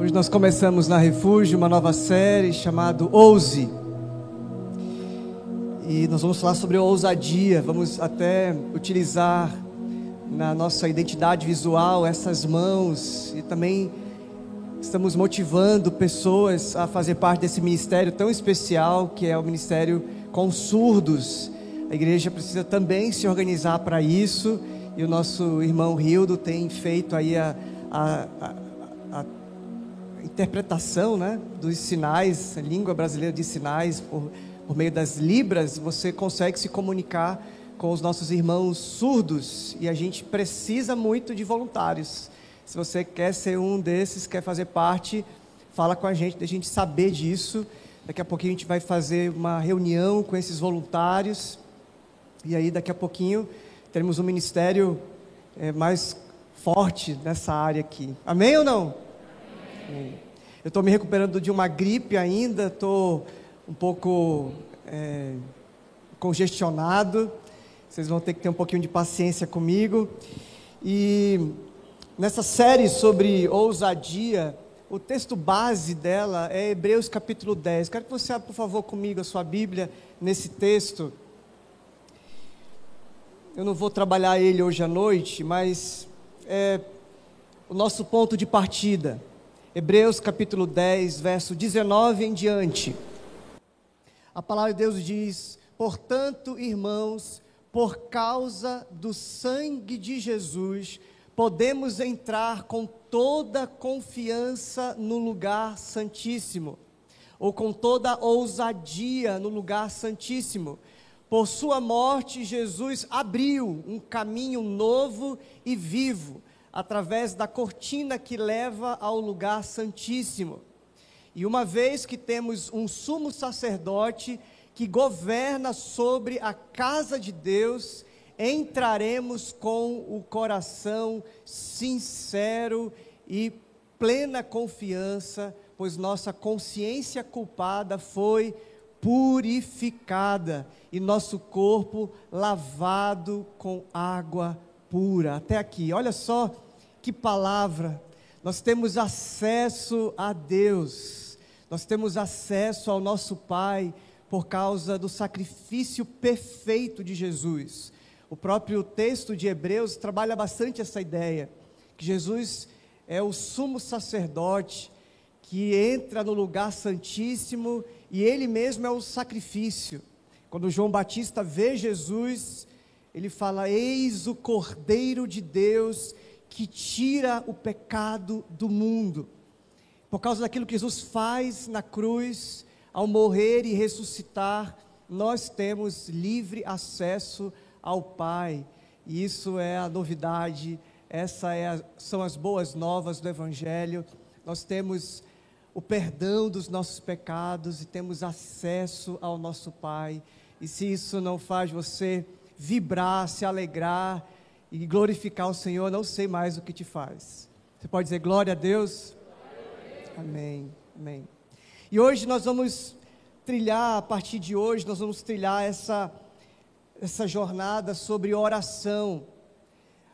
Hoje nós começamos na Refúgio uma nova série chamada Ouse. E nós vamos falar sobre ousadia, vamos até utilizar na nossa identidade visual essas mãos e também estamos motivando pessoas a fazer parte desse ministério tão especial que é o ministério com surdos. A igreja precisa também se organizar para isso e o nosso irmão Rildo tem feito aí a, a, a, interpretação né, dos sinais, a língua brasileira de sinais, por, por meio das libras, você consegue se comunicar com os nossos irmãos surdos e a gente precisa muito de voluntários. Se você quer ser um desses, quer fazer parte, fala com a gente, deixa a gente saber disso. Daqui a pouquinho a gente vai fazer uma reunião com esses voluntários. E aí, daqui a pouquinho, teremos um ministério é, mais forte nessa área aqui. Amém ou não? Amém. Eu estou me recuperando de uma gripe ainda, estou um pouco é, congestionado. Vocês vão ter que ter um pouquinho de paciência comigo. E nessa série sobre ousadia, o texto base dela é Hebreus capítulo 10. Quero que você abra, por favor, comigo a sua Bíblia nesse texto. Eu não vou trabalhar ele hoje à noite, mas é o nosso ponto de partida. Hebreus capítulo 10, verso 19 em diante. A palavra de Deus diz: Portanto, irmãos, por causa do sangue de Jesus, podemos entrar com toda confiança no lugar santíssimo, ou com toda ousadia no lugar santíssimo por sua morte, Jesus abriu um caminho novo e vivo, através da cortina que leva ao lugar santíssimo. E uma vez que temos um sumo sacerdote que governa sobre a casa de Deus, entraremos com o coração sincero e plena confiança, pois nossa consciência culpada foi purificada e nosso corpo lavado com água pura. Até aqui, olha só que palavra. Nós temos acesso a Deus, nós temos acesso ao nosso Pai por causa do sacrifício perfeito de Jesus. O próprio texto de Hebreus trabalha bastante essa ideia, que Jesus é o sumo sacerdote que entra no lugar santíssimo e ele mesmo é o sacrifício. Quando João Batista vê Jesus, ele fala: Eis o Cordeiro de Deus que tira o pecado do mundo. Por causa daquilo que Jesus faz na cruz, ao morrer e ressuscitar, nós temos livre acesso ao Pai. E isso é a novidade, essas é são as boas novas do Evangelho. Nós temos o perdão dos nossos pecados e temos acesso ao nosso Pai. E se isso não faz você vibrar, se alegrar e glorificar o Senhor, não sei mais o que te faz. Você pode dizer glória a Deus? Amém. Amém. E hoje nós vamos trilhar, a partir de hoje, nós vamos trilhar essa, essa jornada sobre oração.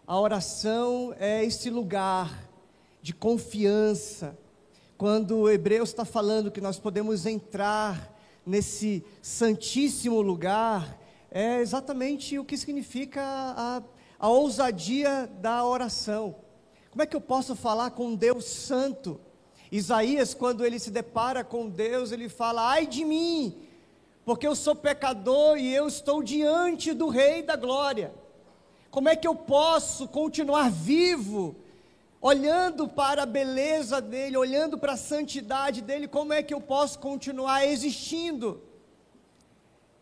A oração é esse lugar de confiança, quando o Hebreus está falando que nós podemos entrar nesse santíssimo lugar, é exatamente o que significa a, a ousadia da oração. Como é que eu posso falar com Deus Santo? Isaías, quando ele se depara com Deus, ele fala: ai de mim, porque eu sou pecador e eu estou diante do Rei da Glória. Como é que eu posso continuar vivo olhando para a beleza dele, olhando para a santidade dele, como é que eu posso continuar existindo?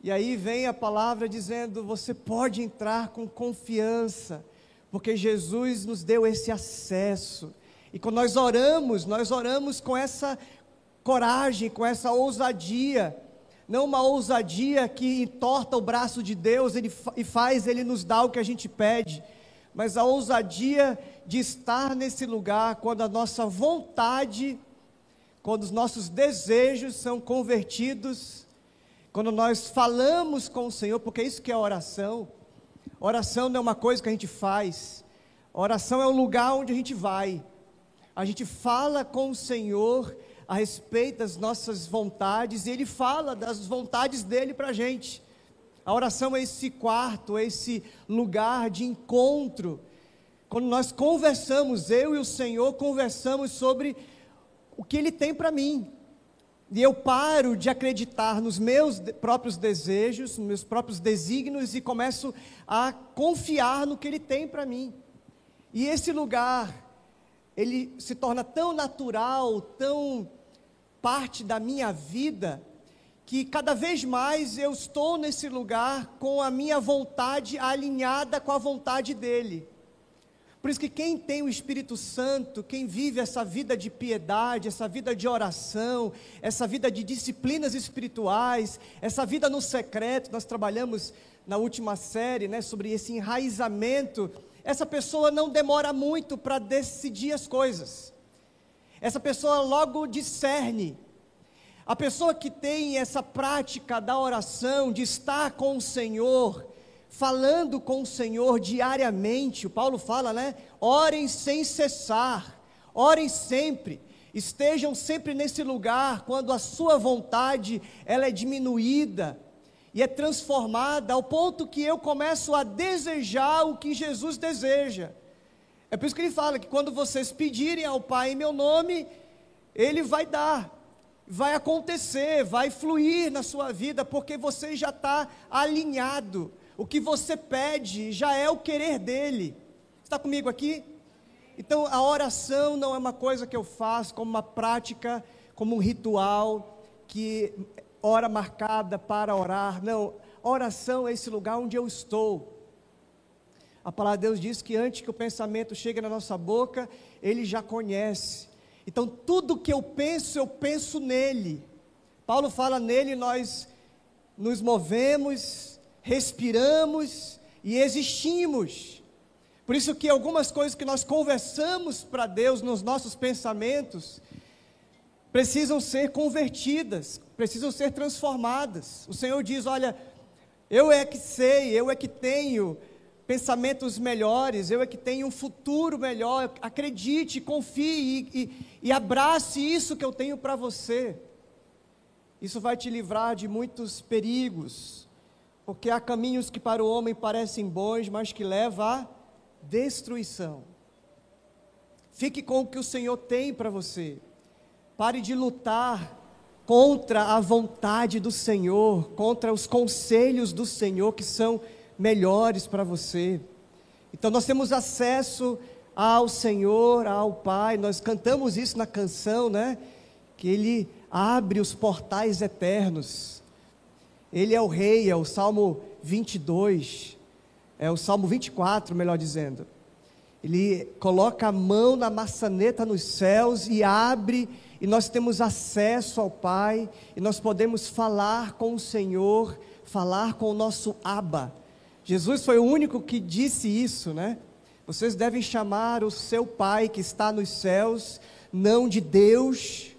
E aí vem a palavra dizendo: você pode entrar com confiança, porque Jesus nos deu esse acesso. E quando nós oramos, nós oramos com essa coragem, com essa ousadia, não uma ousadia que entorta o braço de Deus e faz ele nos dar o que a gente pede, mas a ousadia de estar nesse lugar quando a nossa vontade, quando os nossos desejos são convertidos, quando nós falamos com o Senhor, porque é isso que é oração. Oração não é uma coisa que a gente faz, oração é um lugar onde a gente vai. A gente fala com o Senhor a respeito das nossas vontades e Ele fala das vontades dele para a gente. A oração é esse quarto, é esse lugar de encontro. Quando nós conversamos, eu e o Senhor conversamos sobre o que Ele tem para mim. E eu paro de acreditar nos meus próprios desejos, nos meus próprios desígnios e começo a confiar no que Ele tem para mim. E esse lugar, ele se torna tão natural, tão parte da minha vida, que cada vez mais eu estou nesse lugar com a minha vontade alinhada com a vontade dele. Por isso que quem tem o Espírito Santo, quem vive essa vida de piedade, essa vida de oração, essa vida de disciplinas espirituais, essa vida no secreto, nós trabalhamos na última série, né, sobre esse enraizamento, essa pessoa não demora muito para decidir as coisas. Essa pessoa logo discerne a pessoa que tem essa prática da oração, de estar com o Senhor, falando com o Senhor diariamente, o Paulo fala, né? Orem sem cessar, orem sempre, estejam sempre nesse lugar quando a sua vontade ela é diminuída e é transformada ao ponto que eu começo a desejar o que Jesus deseja. É por isso que ele fala que quando vocês pedirem ao Pai em meu nome, ele vai dar vai acontecer, vai fluir na sua vida, porque você já está alinhado. O que você pede já é o querer dele. Está comigo aqui? Então, a oração não é uma coisa que eu faço como uma prática, como um ritual, que hora marcada para orar. Não, oração é esse lugar onde eu estou. A palavra de Deus diz que antes que o pensamento chegue na nossa boca, ele já conhece. Então, tudo que eu penso, eu penso nele. Paulo fala nele, nós nos movemos, respiramos e existimos. Por isso que algumas coisas que nós conversamos para Deus nos nossos pensamentos precisam ser convertidas, precisam ser transformadas. O Senhor diz: "Olha, eu é que sei, eu é que tenho pensamentos melhores, eu é que tenho um futuro melhor. Acredite, confie e, e, e abrace isso que eu tenho para você. Isso vai te livrar de muitos perigos, porque há caminhos que para o homem parecem bons, mas que levam à destruição. Fique com o que o Senhor tem para você. Pare de lutar contra a vontade do Senhor, contra os conselhos do Senhor que são melhores para você. Então nós temos acesso ao Senhor, ao Pai. Nós cantamos isso na canção, né? Que Ele abre os portais eternos. Ele é o Rei, é o Salmo 22, é o Salmo 24, melhor dizendo. Ele coloca a mão na maçaneta nos céus e abre, e nós temos acesso ao Pai, e nós podemos falar com o Senhor, falar com o nosso Abba. Jesus foi o único que disse isso, né? Vocês devem chamar o seu Pai que está nos céus, não de Deus,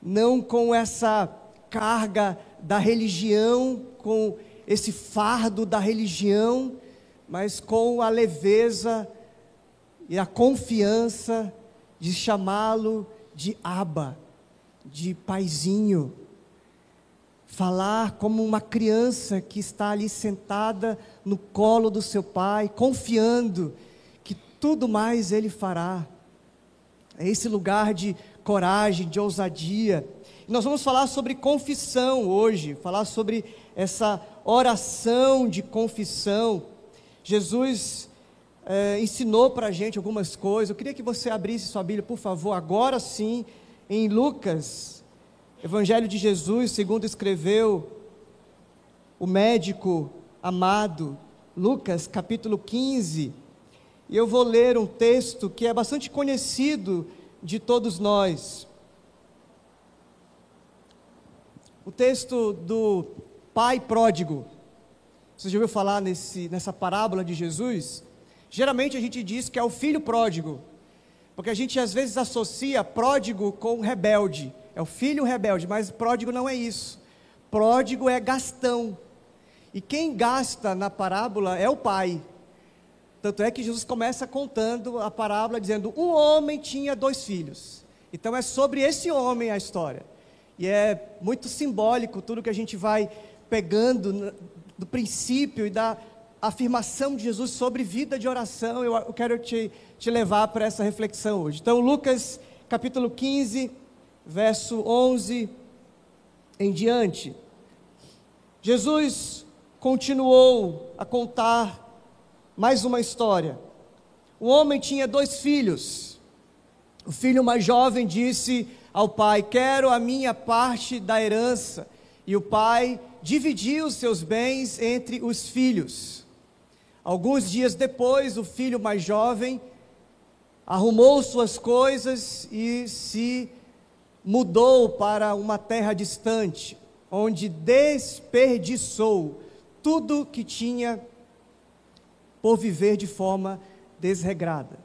não com essa carga da religião, com esse fardo da religião, mas com a leveza e a confiança de chamá-lo de Aba, de paizinho falar como uma criança que está ali sentada no colo do seu pai, confiando que tudo mais ele fará. É esse lugar de coragem, de ousadia. Nós vamos falar sobre confissão hoje, falar sobre essa oração de confissão. Jesus é, ensinou para a gente algumas coisas. Eu queria que você abrisse sua Bíblia, por favor, agora sim, em Lucas Evangelho de Jesus, segundo escreveu o médico amado, Lucas, capítulo 15. E eu vou ler um texto que é bastante conhecido de todos nós. O texto do pai pródigo. Você já ouviu falar nesse, nessa parábola de Jesus? Geralmente a gente diz que é o filho pródigo, porque a gente às vezes associa pródigo com rebelde é o filho rebelde, mas pródigo não é isso. Pródigo é gastão. E quem gasta na parábola é o pai. Tanto é que Jesus começa contando a parábola dizendo: um homem tinha dois filhos. Então é sobre esse homem a história. E é muito simbólico tudo que a gente vai pegando do princípio e da afirmação de Jesus sobre vida de oração. Eu, quero te, te levar para essa reflexão hoje. Então, Lucas capítulo 15, verso 11 em diante. Jesus continuou a contar mais uma história. O homem tinha dois filhos. O filho mais jovem disse ao pai: Quero a minha parte da herança. E o pai dividiu seus bens entre os filhos. Alguns dias depois, o filho mais jovem arrumou suas coisas e se mudou para uma terra distante, onde desperdiçou tudo que tinha por viver de forma desregrada.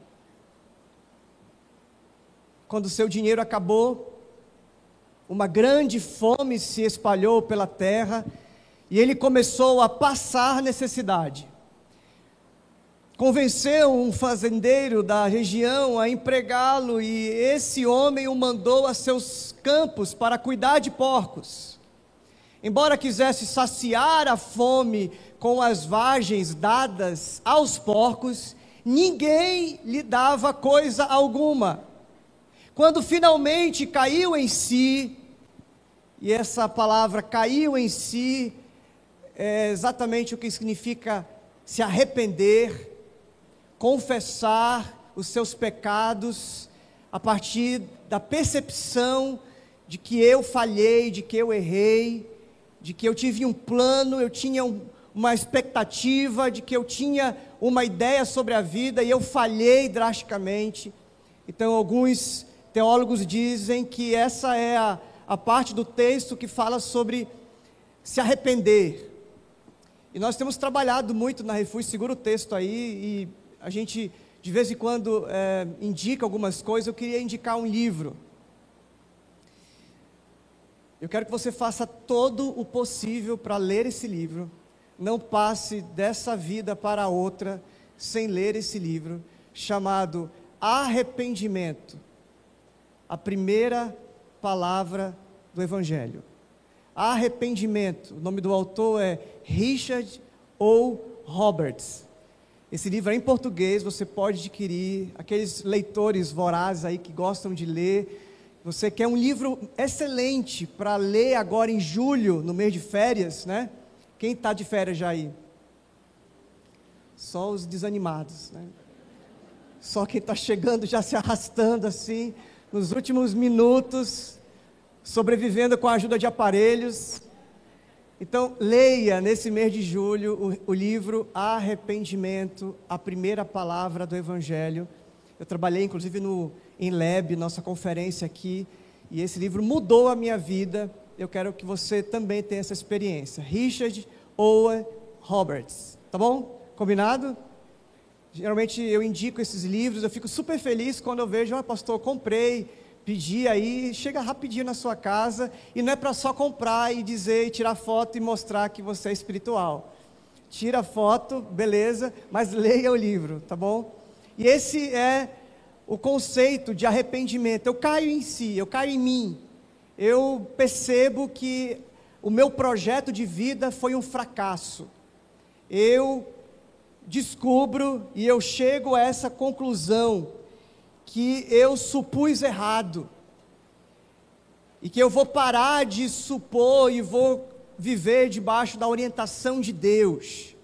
Quando seu dinheiro acabou, uma grande fome se espalhou pela terra e ele começou a passar necessidade. Convenceu um fazendeiro da região a empregá-lo e esse homem o mandou a seus campos para cuidar de porcos. Embora quisesse saciar a fome com as vagens dadas aos porcos, ninguém lhe dava coisa alguma. Quando finalmente caiu em si, e essa palavra caiu em si, é exatamente o que significa se arrepender, confessar os seus pecados, a partir da percepção de que eu falhei, de que eu errei, de que eu tive um plano, eu tinha um, uma expectativa, de que eu tinha uma ideia sobre a vida e eu falhei drasticamente. Então, alguns teólogos dizem que essa é a, a parte do texto que fala sobre se arrepender. E nós temos trabalhado muito na Refúgio, segura o texto aí, e a gente de vez em quando é, indica algumas coisas. Eu queria indicar um livro. Eu quero que você faça todo o possível para ler esse livro não passe dessa vida para outra sem ler esse livro, chamado Arrependimento a primeira palavra do Evangelho. Arrependimento, o nome do autor é Richard O. Roberts. Esse livro é em português, você pode adquirir. Aqueles leitores vorazes aí que gostam de ler, você quer um livro excelente para ler agora em julho, no mês de férias, né? Quem está de férias já aí? Só os desanimados, né? Só quem está chegando já se arrastando assim, nos últimos minutos, sobrevivendo com a ajuda de aparelhos. Então, leia nesse mês de julho o, o livro Arrependimento, a primeira palavra do Evangelho. Eu trabalhei inclusive no em Lab, nossa conferência aqui, e esse livro mudou a minha vida eu quero que você também tenha essa experiência. Richard Owen Roberts, tá bom? Combinado? Geralmente eu indico esses livros, eu fico super feliz quando eu vejo, ah, pastor, comprei, pedi aí, chega rapidinho na sua casa, e não é para só comprar e dizer, e tirar foto e mostrar que você é espiritual. Tira foto, beleza, mas leia o livro, tá bom? E esse é o conceito de arrependimento. Eu caio em si, eu caio em mim eu percebo que o meu projeto de vida foi um fracasso. Eu descubro e eu chego a essa conclusão que eu supus errado. E que eu vou parar de supor e vou viver debaixo da orientação de Deus.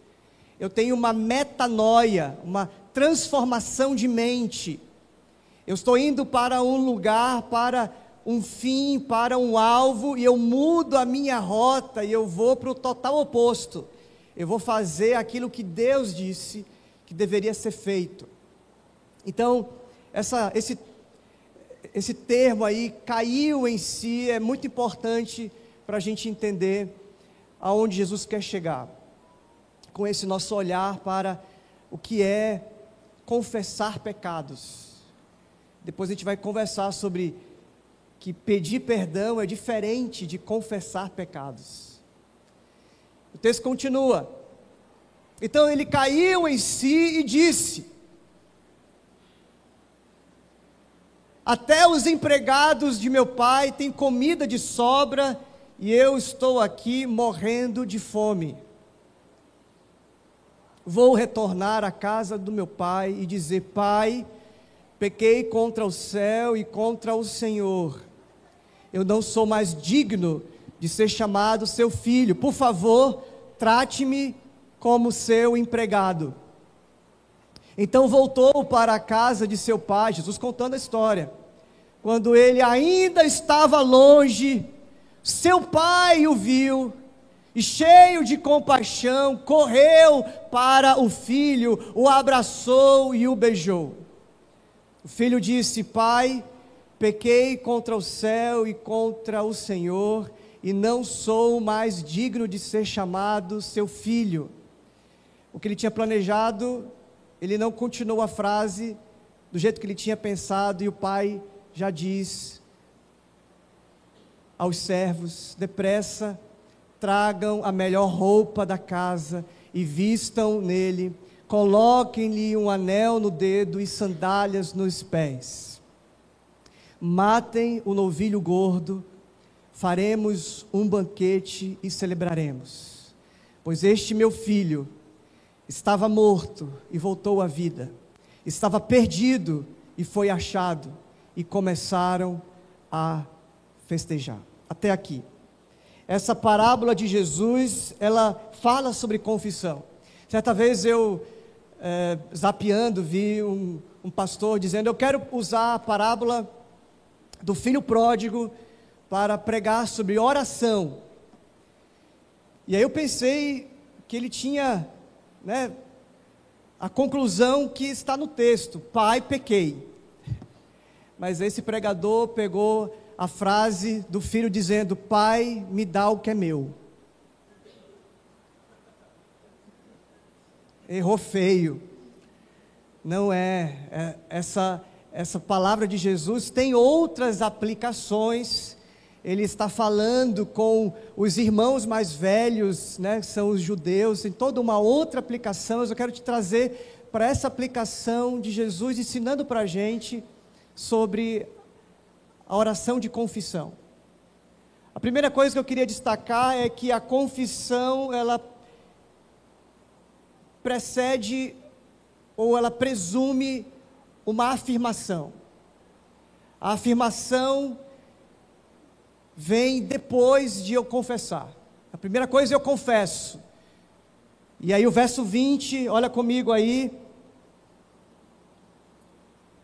Eu tenho uma metanoia, uma transformação de mente. Eu estou indo para um lugar para um fim, para um alvo, e eu mudo a minha rota e eu vou para o total oposto. Eu vou fazer aquilo que Deus disse que deveria ser feito. Então, essa, esse, esse termo aí, caiu em si, é muito importante para a gente entender aonde Jesus quer chegar. Com esse nosso olhar para o que é confessar pecados. Depois a gente vai conversar sobre que pedir perdão é diferente de confessar pecados. O texto continua. Então ele caiu em si e disse: Até os empregados de meu pai têm comida de sobra e eu estou aqui morrendo de fome. Vou retornar à casa do meu pai e dizer: Pai, pequei contra o céu e contra o Senhor. Eu não sou mais digno de ser chamado seu filho. Por favor, trate-me como seu empregado. Então voltou para a casa de seu pai, Jesus contando a história. Quando ele ainda estava longe, seu pai o viu e, cheio de compaixão, correu para o filho, o abraçou e o beijou. O filho disse: Pai, pequei contra o céu e contra o Senhor, e não sou mais digno de ser chamado seu filho. O que ele tinha planejado ele não continuou a frase do jeito que ele tinha pensado, e o pai já diz aos servos: depressa, tragam a melhor roupa da casa e vistam nele, coloquem-lhe um anel no dedo e sandálias nos pés. Matem o novilho gordo, faremos um banquete e celebraremos. Pois este meu filho estava morto e voltou à vida, estava perdido e foi achado, e começaram a festejar. Até aqui. Essa parábola de Jesus, ela fala sobre confissão. Certa vez eu, é, zapeando, vi um, um pastor dizendo: Eu quero usar a parábola do filho pródigo para pregar sobre oração. E aí eu pensei que ele tinha né, a conclusão que está no texto: Pai, pequei. Mas esse pregador pegou a frase do filho dizendo: Pai, me dá o que é meu. Errou feio. Não é, é essa essa palavra de Jesus tem outras aplicações ele está falando com os irmãos mais velhos, né, que são os judeus, em toda uma outra aplicação, mas eu quero te trazer para essa aplicação de Jesus ensinando para a gente sobre a oração de confissão. A primeira coisa que eu queria destacar é que a confissão, ela precede ou ela presume uma afirmação. A afirmação vem depois de eu confessar. A primeira coisa eu confesso. E aí o verso 20, olha comigo aí.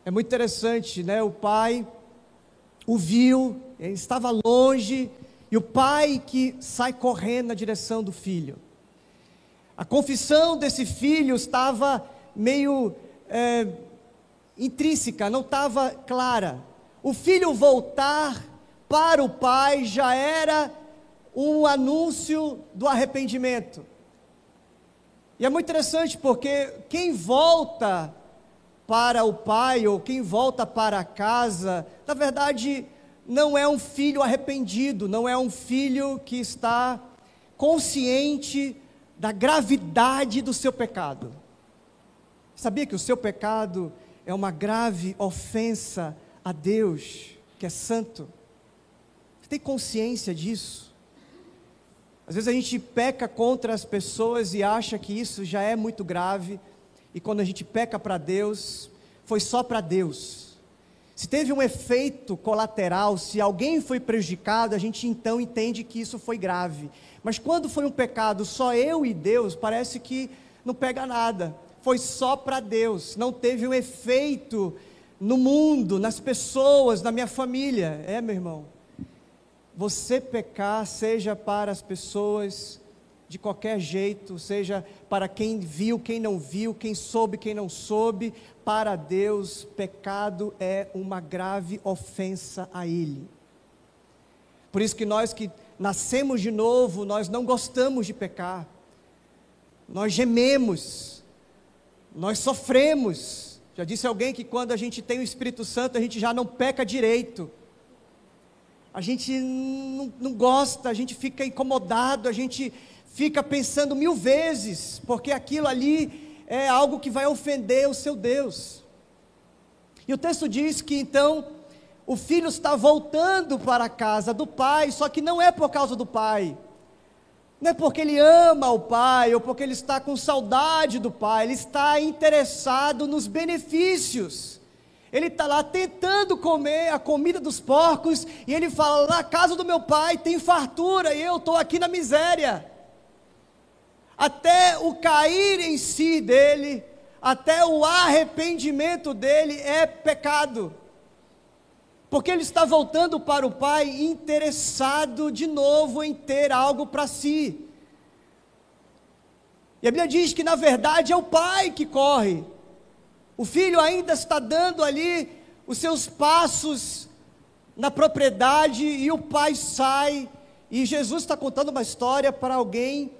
É muito interessante, né? O pai o viu, ele estava longe, e o pai que sai correndo na direção do filho. A confissão desse filho estava meio é, intrínseca, não estava clara. O filho voltar para o pai já era um anúncio do arrependimento. E é muito interessante porque quem volta para o pai ou quem volta para casa, na verdade, não é um filho arrependido, não é um filho que está consciente da gravidade do seu pecado. Sabia que o seu pecado é uma grave ofensa a Deus, que é santo? Tem consciência disso? Às vezes a gente peca contra as pessoas e acha que isso já é muito grave, e quando a gente peca para Deus, foi só para Deus. Se teve um efeito colateral, se alguém foi prejudicado, a gente então entende que isso foi grave. Mas quando foi um pecado só eu e Deus, parece que não pega nada. Foi só para Deus, não teve um efeito no mundo, nas pessoas, na minha família. É, meu irmão você pecar, seja para as pessoas de qualquer jeito, seja para quem viu, quem não viu, quem soube, quem não soube, para Deus, pecado é uma grave ofensa a Ele. Por isso que nós que nascemos de novo, nós não gostamos de pecar, nós gememos, nós sofremos. Já disse alguém que quando a gente tem o Espírito Santo, a gente já não peca direito a gente não, não, gosta, a gente fica incomodado, a gente fica pensando mil vezes, porque aquilo ali é algo que vai ofender o seu Deus. E o texto diz que então o filho está voltando para a casa do pai, só que não é por causa do pai. Não é porque ele ama o pai ou porque ele está com saudade do pai, ele está interessado nos benefícios. Ele está lá tentando comer a comida dos porcos e ele fala: na casa do meu pai tem fartura e eu estou aqui na miséria. Até o cair em si dele, até o arrependimento dele é pecado. Porque ele está voltando para o pai interessado de novo em ter algo para si. E a Bíblia diz que na verdade é o pai que corre. O filho ainda está dando ali os seus passos na propriedade e o pai sai. E Jesus está contando uma história para alguém,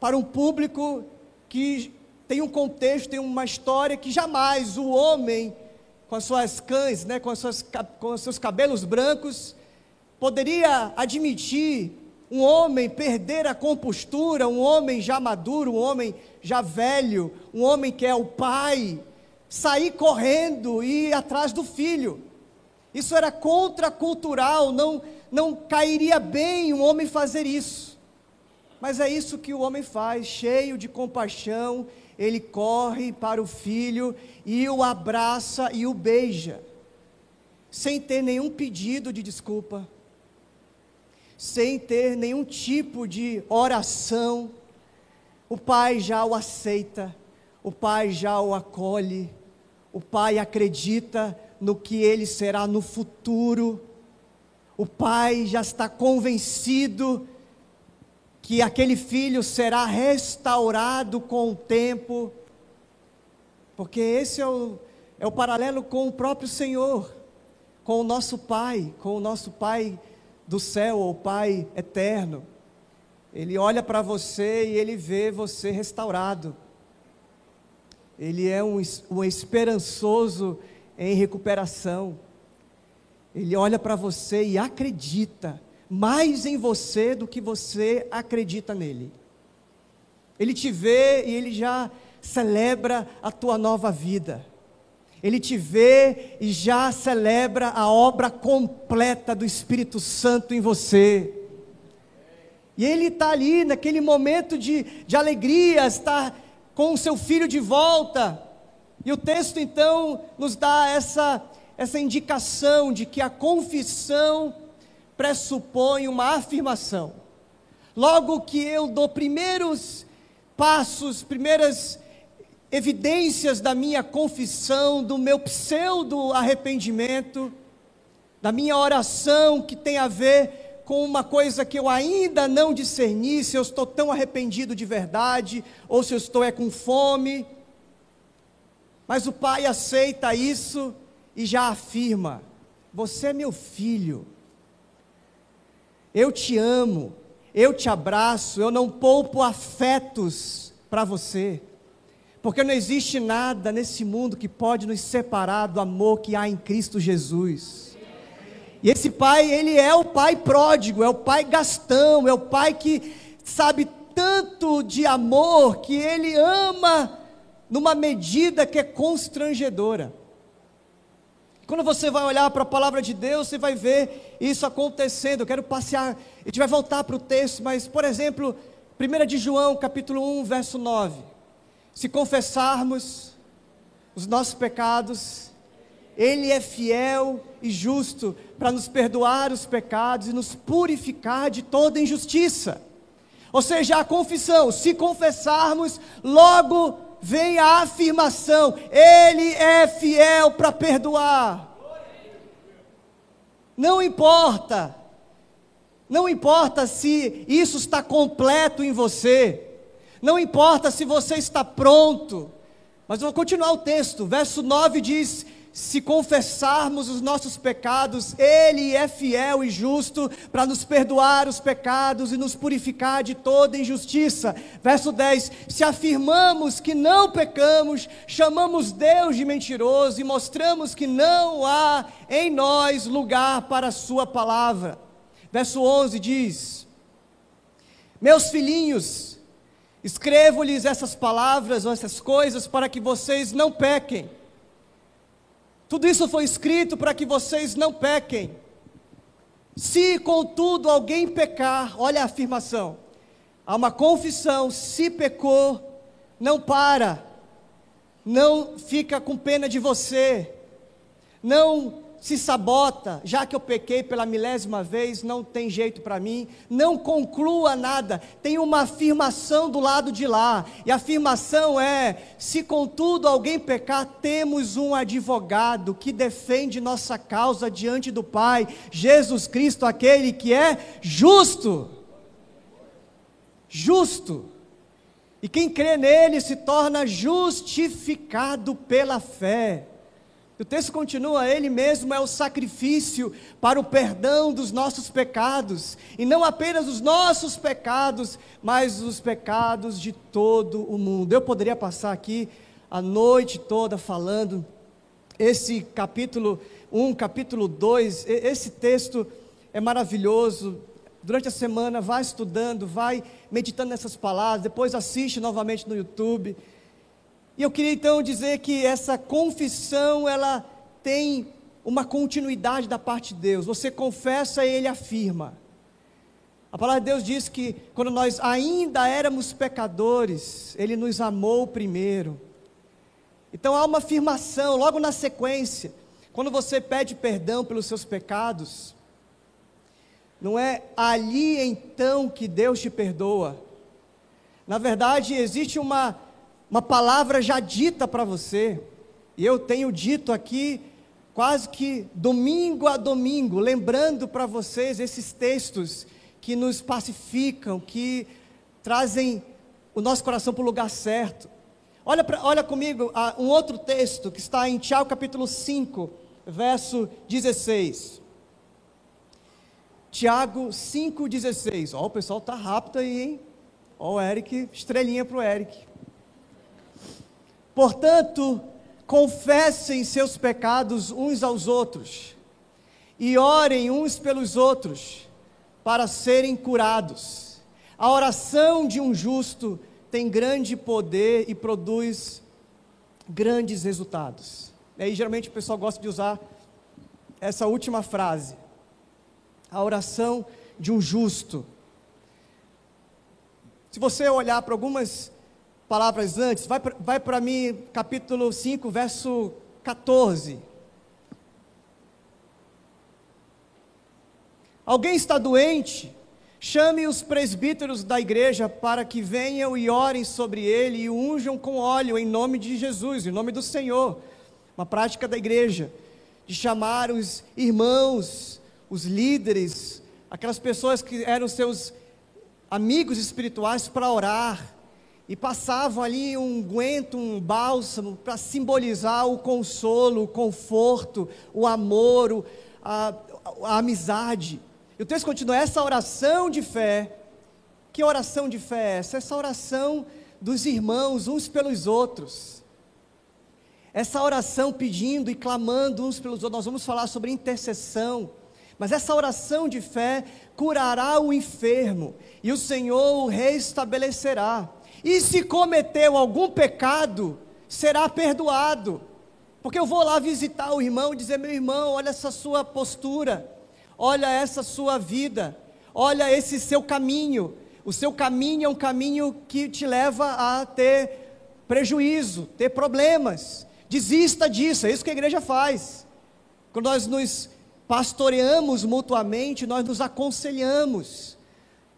para um público que tem um contexto, tem uma história que jamais o homem com as suas cães, né, com, as suas, com os seus cabelos brancos, poderia admitir um homem perder a compostura, um homem já maduro, um homem já velho, um homem que é o pai, sair correndo e ir atrás do filho. Isso era contracultural, não, não cairia bem um homem fazer isso. Mas é isso que o homem faz, cheio de compaixão, ele corre para o filho e o abraça e o beija, sem ter nenhum pedido de desculpa, sem ter nenhum tipo de oração. O pai já o aceita, o pai já o acolhe, o pai acredita no que ele será no futuro. O pai já está convencido que aquele filho será restaurado com o tempo, porque esse é o, é o paralelo com o próprio Senhor, com o nosso Pai, com o nosso Pai do céu, ou Pai eterno. Ele olha para você e ele vê você restaurado. Ele é um, um esperançoso em recuperação. Ele olha para você e acredita mais em você do que você acredita nele. Ele te vê e ele já celebra a tua nova vida. Ele te vê e já celebra a obra completa do Espírito Santo em você. E ele está ali naquele momento de, de alegria, está com o seu filho de volta. E o texto então nos dá essa, essa indicação de que a confissão pressupõe uma afirmação. Logo que eu dou primeiros passos, primeiras evidências da minha confissão, do meu pseudo arrependimento, da minha oração que tem a ver com uma coisa que eu ainda não discerni, se eu estou tão arrependido de verdade, ou se eu estou é com fome. Mas o pai aceita isso e já afirma: Você é meu filho, eu te amo, eu te abraço, eu não poupo afetos para você, porque não existe nada nesse mundo que pode nos separar do amor que há em Cristo Jesus. E esse pai, ele é o pai pródigo, é o pai gastão, é o pai que sabe tanto de amor que ele ama numa medida que é constrangedora. Quando você vai olhar para a palavra de Deus, você vai ver isso acontecendo. Eu quero passear, a gente vai voltar para o texto, mas, por exemplo, 1 de João, capítulo 1, verso 9. Se confessarmos os nossos pecados, Ele é fiel e justo para nos perdoar os pecados e nos purificar de toda injustiça. Ou seja, a confissão, se confessarmos, logo vem a afirmação: Ele é fiel para perdoar. Não importa, não importa se isso está completo em você, não importa se você está pronto, mas eu vou continuar o texto, verso 9 diz: se confessarmos os nossos pecados, Ele é fiel e justo para nos perdoar os pecados e nos purificar de toda injustiça. Verso 10: Se afirmamos que não pecamos, chamamos Deus de mentiroso e mostramos que não há em nós lugar para a Sua palavra. Verso 11 diz: Meus filhinhos, escrevo-lhes essas palavras ou essas coisas para que vocês não pequem. Tudo isso foi escrito para que vocês não pequem. Se, contudo, alguém pecar, olha a afirmação, há uma confissão, se pecou, não para, não fica com pena de você, não se sabota, já que eu pequei pela milésima vez, não tem jeito para mim, não conclua nada, tem uma afirmação do lado de lá, e a afirmação é: se contudo alguém pecar, temos um advogado que defende nossa causa diante do Pai, Jesus Cristo, aquele que é justo. Justo. E quem crê nele se torna justificado pela fé. O texto continua: Ele mesmo é o sacrifício para o perdão dos nossos pecados, e não apenas os nossos pecados, mas os pecados de todo o mundo. Eu poderia passar aqui a noite toda falando, esse capítulo 1, capítulo 2, esse texto é maravilhoso. Durante a semana, vai estudando, vai meditando nessas palavras, depois assiste novamente no YouTube. E eu queria então dizer que essa confissão, ela tem uma continuidade da parte de Deus. Você confessa e ele afirma. A palavra de Deus diz que quando nós ainda éramos pecadores, ele nos amou primeiro. Então há uma afirmação logo na sequência. Quando você pede perdão pelos seus pecados, não é ali então que Deus te perdoa. Na verdade, existe uma uma palavra já dita para você, e eu tenho dito aqui quase que domingo a domingo, lembrando para vocês esses textos que nos pacificam, que trazem o nosso coração para o lugar certo. Olha, pra, olha comigo uh, um outro texto que está em Tiago capítulo 5, verso 16. Tiago 5,16. Ó, o pessoal está rápido aí, hein? Ó, o Eric, estrelinha para o Eric. Portanto, confessem seus pecados uns aos outros e orem uns pelos outros para serem curados. A oração de um justo tem grande poder e produz grandes resultados. E aí geralmente o pessoal gosta de usar essa última frase. A oração de um justo. Se você olhar para algumas palavras antes, vai, vai para mim, capítulo 5, verso 14. Alguém está doente? Chame os presbíteros da igreja para que venham e orem sobre ele e unjam com óleo em nome de Jesus, em nome do Senhor. Uma prática da igreja, de chamar os irmãos, os líderes, aquelas pessoas que eram seus amigos espirituais para orar e passavam ali um guento, um bálsamo, para simbolizar o consolo, o conforto, o amor, a, a, amizade. E o texto continua: essa oração de fé. Que oração de fé é essa? Essa oração dos irmãos uns pelos outros. Essa oração pedindo e clamando uns pelos outros. Nós vamos falar sobre intercessão. Mas essa oração de fé curará o enfermo e o Senhor o restabelecerá. E se cometeu algum pecado, será perdoado. Porque eu vou lá visitar o irmão e dizer: meu irmão, olha essa sua postura, olha essa sua vida, olha esse seu caminho. O seu caminho é um caminho que te leva a ter prejuízo, ter problemas. Desista disso, é isso que a igreja faz. Quando nós nos pastoreamos mutuamente, nós nos aconselhamos.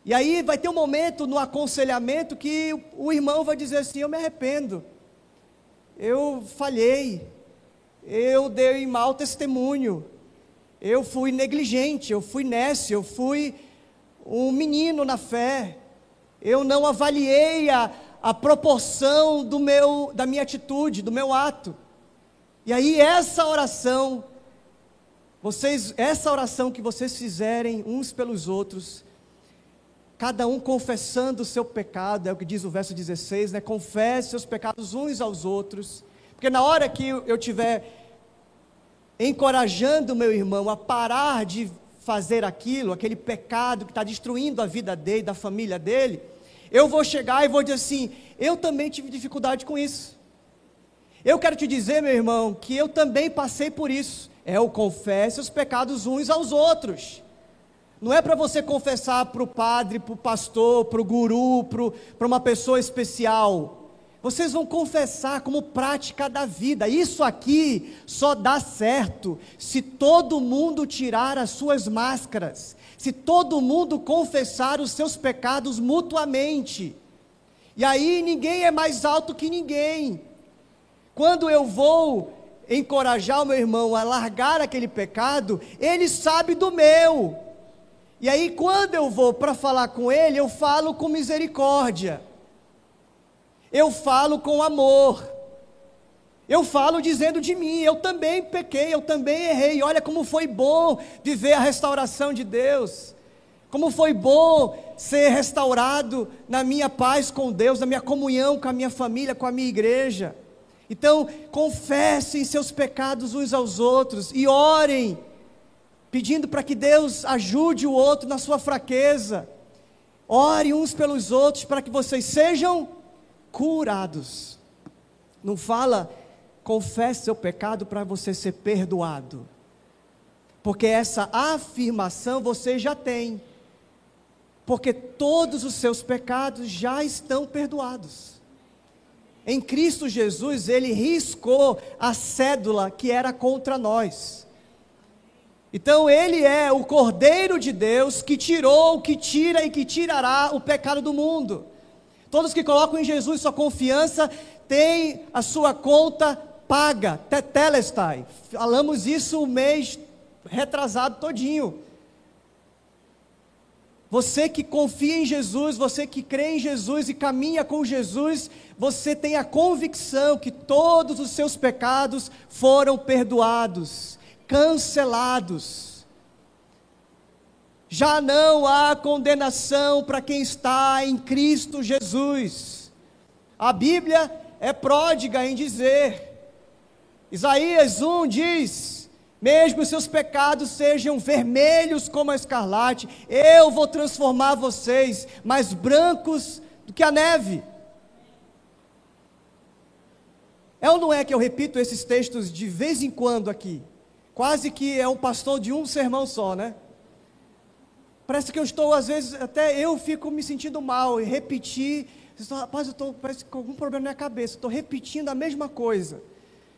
E aí vai ter um momento no aconselhamento que o irmão vai dizer assim: Eu me arrependo, eu falhei, eu dei mau testemunho, eu fui negligente, eu fui nécio, eu fui um menino na fé, eu não avaliei a, a proporção do meu, da minha atitude, do meu ato. E aí essa oração, vocês, essa oração que vocês fizerem uns pelos outros, cada um confessando o seu pecado, é o que diz o verso 16, né? Confesse seus pecados uns aos outros, porque na hora que eu estiver encorajando meu irmão a parar de fazer aquilo, aquele pecado que está destruindo a vida dele, da família dele, eu vou chegar e vou dizer assim: eu também tive dificuldade com isso. Eu quero te dizer, meu irmão, que eu também passei por isso. É o confesse os pecados uns aos outros. Não é para você confessar para o padre, para o pastor, para o guru, para uma pessoa especial. Vocês vão confessar como prática da vida. Isso aqui só dá certo se todo mundo tirar as suas máscaras, se todo mundo confessar os seus pecados mutuamente. E aí ninguém é mais alto que ninguém. Quando eu vou encorajar o meu irmão a largar aquele pecado, ele sabe do meu. E aí, quando eu vou para falar com ele, eu falo com misericórdia, eu falo com amor, eu falo dizendo de mim, eu também pequei, eu também errei. Olha como foi bom viver a restauração de Deus, como foi bom ser restaurado na minha paz com Deus, na minha comunhão com a minha família, com a minha igreja. Então, confessem seus pecados uns aos outros e orem pedindo para que Deus ajude o outro na sua fraqueza. Ore uns pelos outros para que vocês sejam curados. Não fala, confesse seu pecado para você ser perdoado. Porque essa afirmação você já tem. Porque todos os seus pecados já estão perdoados. Em Cristo Jesus, ele riscou a cédula que era contra nós. Então ele é o Cordeiro de Deus que tirou, que tira e que tirará o pecado do mundo. Todos que colocam em Jesus sua confiança têm a sua conta paga, tetelestai. Falamos isso o mês retrasado todinho. Você que confia em Jesus, você que crê em Jesus e caminha com Jesus, você tem a convicção que todos os seus pecados foram perdoados cancelados. Já não há condenação para quem está em Cristo Jesus. A Bíblia é pródiga em dizer. Isaías 1 diz: mesmo seus pecados sejam vermelhos como a escarlate, eu vou transformar vocês mais brancos do que a neve. É ou não é que eu repito esses textos de vez em quando aqui? Quase que é um pastor de um sermão só, né? Parece que eu estou, às vezes, até eu fico me sentindo mal e repetir. Rapaz, eu estou, parece que com algum problema na minha cabeça, estou repetindo a mesma coisa.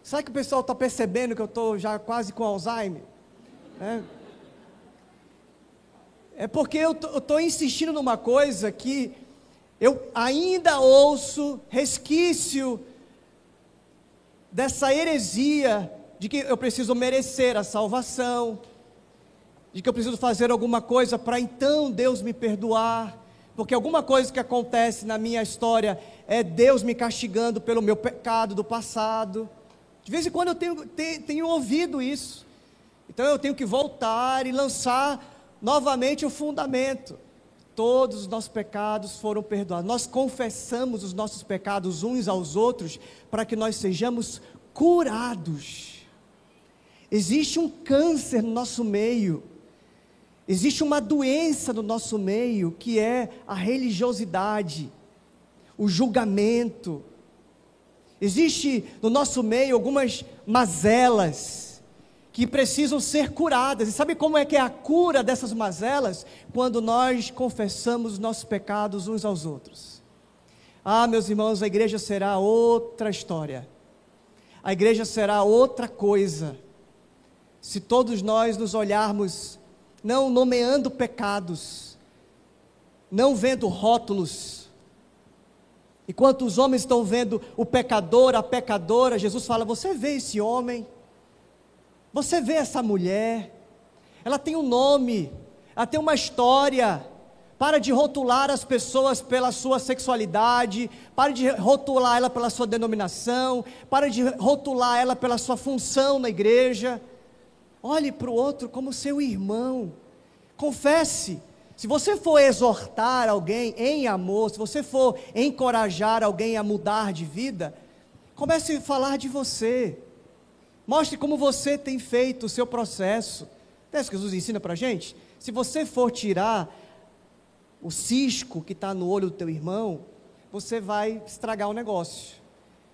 Sabe que o pessoal está percebendo que eu estou já quase com Alzheimer? É, é porque eu estou insistindo numa coisa que eu ainda ouço resquício dessa heresia de que eu preciso merecer a salvação, de que eu preciso fazer alguma coisa para então Deus me perdoar, porque alguma coisa que acontece na minha história é Deus me castigando pelo meu pecado do passado. De vez em quando eu tenho, tenho, tenho ouvido isso, então eu tenho que voltar e lançar novamente o fundamento. Todos os nossos pecados foram perdoados. Nós confessamos os nossos pecados uns aos outros para que nós sejamos curados. Existe um câncer no nosso meio, existe uma doença no nosso meio que é a religiosidade, o julgamento. Existe no nosso meio algumas mazelas que precisam ser curadas. E sabe como é que é a cura dessas mazelas? Quando nós confessamos os nossos pecados uns aos outros. Ah, meus irmãos, a igreja será outra história. A igreja será outra coisa se todos nós nos olharmos, não nomeando pecados, não vendo rótulos, enquanto os homens estão vendo o pecador, a pecadora, Jesus fala: Você vê esse homem, você vê essa mulher, ela tem um nome, ela tem uma história. Para de rotular as pessoas pela sua sexualidade, para de rotular ela pela sua denominação, para de rotular ela pela sua função na igreja. Olhe para o outro como seu irmão. Confesse. Se você for exortar alguém em amor, se você for encorajar alguém a mudar de vida, comece a falar de você. Mostre como você tem feito o seu processo. É isso que Jesus ensina para a gente? Se você for tirar o cisco que está no olho do teu irmão, você vai estragar o negócio.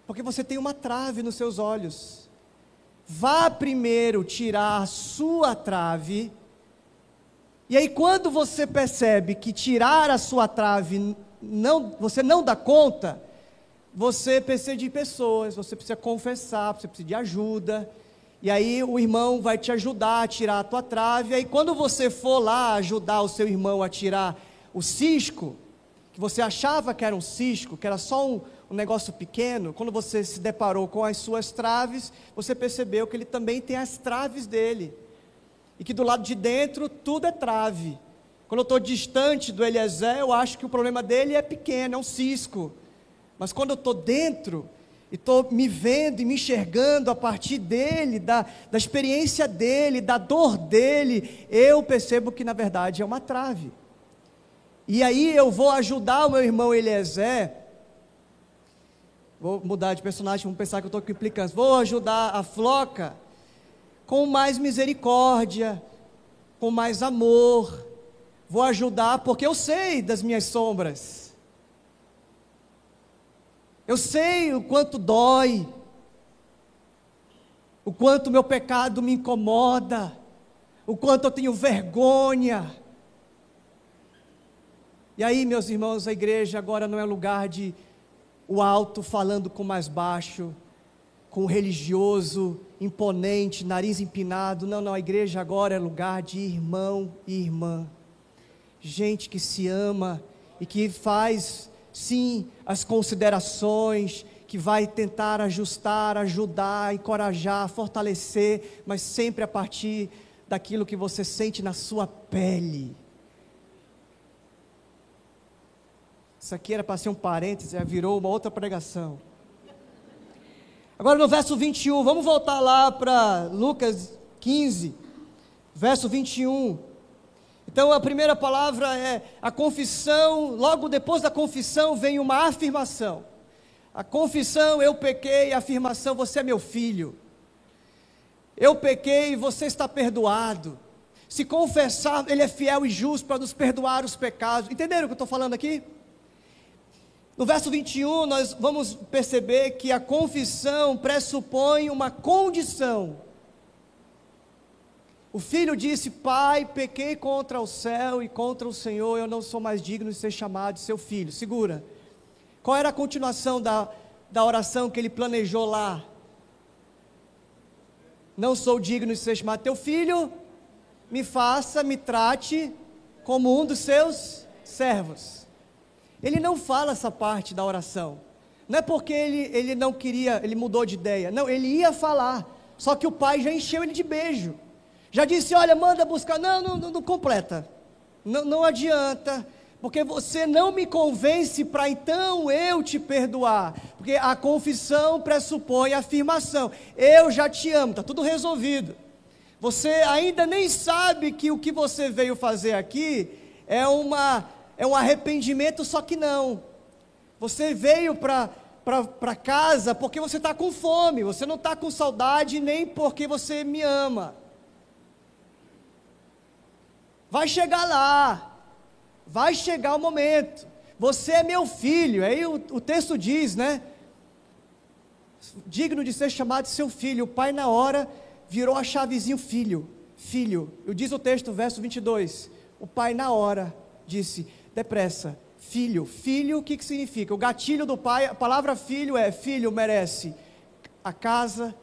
Porque você tem uma trave nos seus olhos. Vá primeiro tirar a sua trave. E aí, quando você percebe que tirar a sua trave não, você não dá conta, você precisa de pessoas, você precisa confessar, você precisa de ajuda. E aí o irmão vai te ajudar a tirar a tua trave. E aí quando você for lá ajudar o seu irmão a tirar o cisco, que você achava que era um cisco, que era só um, um negócio pequeno, quando você se deparou com as suas traves, você percebeu que ele também tem as traves dele. E que do lado de dentro tudo é trave. Quando eu estou distante do Eliezer, eu acho que o problema dele é pequeno, é um cisco. Mas quando eu estou dentro, e estou me vendo e me enxergando a partir dele, da, da experiência dele, da dor dele, eu percebo que na verdade é uma trave. E aí eu vou ajudar o meu irmão Eliezer. Vou mudar de personagem, vamos pensar que eu estou implicando. Vou ajudar a floca com mais misericórdia, com mais amor. Vou ajudar porque eu sei das minhas sombras. Eu sei o quanto dói, o quanto meu pecado me incomoda, o quanto eu tenho vergonha. E aí, meus irmãos, a igreja agora não é lugar de o alto falando com o mais baixo, com o religioso imponente, nariz empinado. Não, não, a igreja agora é lugar de irmão e irmã. Gente que se ama e que faz sim, as considerações, que vai tentar ajustar, ajudar, encorajar, fortalecer, mas sempre a partir daquilo que você sente na sua pele. Isso aqui era para ser um parêntese, virou uma outra pregação. Agora no verso 21, vamos voltar lá para Lucas 15, verso 21. Então a primeira palavra é a confissão, logo depois da confissão vem uma afirmação. A confissão, eu pequei, a afirmação, você é meu filho. Eu pequei, você está perdoado. Se confessar, Ele é fiel e justo para nos perdoar os pecados. Entenderam o que eu estou falando aqui? No verso 21, nós vamos perceber que a confissão pressupõe uma condição o filho disse: Pai, pequei contra o céu e contra o Senhor, eu não sou mais digno de ser chamado de seu filho. Segura. Qual era a continuação da, da oração que ele planejou lá? Não sou digno de ser chamado teu filho, me faça, me trate como um dos seus servos. Ele não fala essa parte da oração. Não é porque ele, ele não queria, ele mudou de ideia. Não, ele ia falar. Só que o pai já encheu ele de beijo. Já disse: olha, manda buscar. Não, não, não completa. Não, não adianta. Porque você não me convence para então eu te perdoar. Porque a confissão pressupõe a afirmação. Eu já te amo, está tudo resolvido. Você ainda nem sabe que o que você veio fazer aqui é, uma, é um arrependimento, só que não. Você veio para casa porque você está com fome, você não está com saudade, nem porque você me ama. Vai chegar lá. Vai chegar o momento. Você é meu filho. Aí o, o texto diz, né? Digno de ser chamado de seu filho. O pai, na hora, virou a chavezinho filho. Filho. Eu diz o texto, verso 22. O pai, na hora, disse: depressa, filho. Filho, o que, que significa? O gatilho do pai, a palavra filho é: filho merece a casa,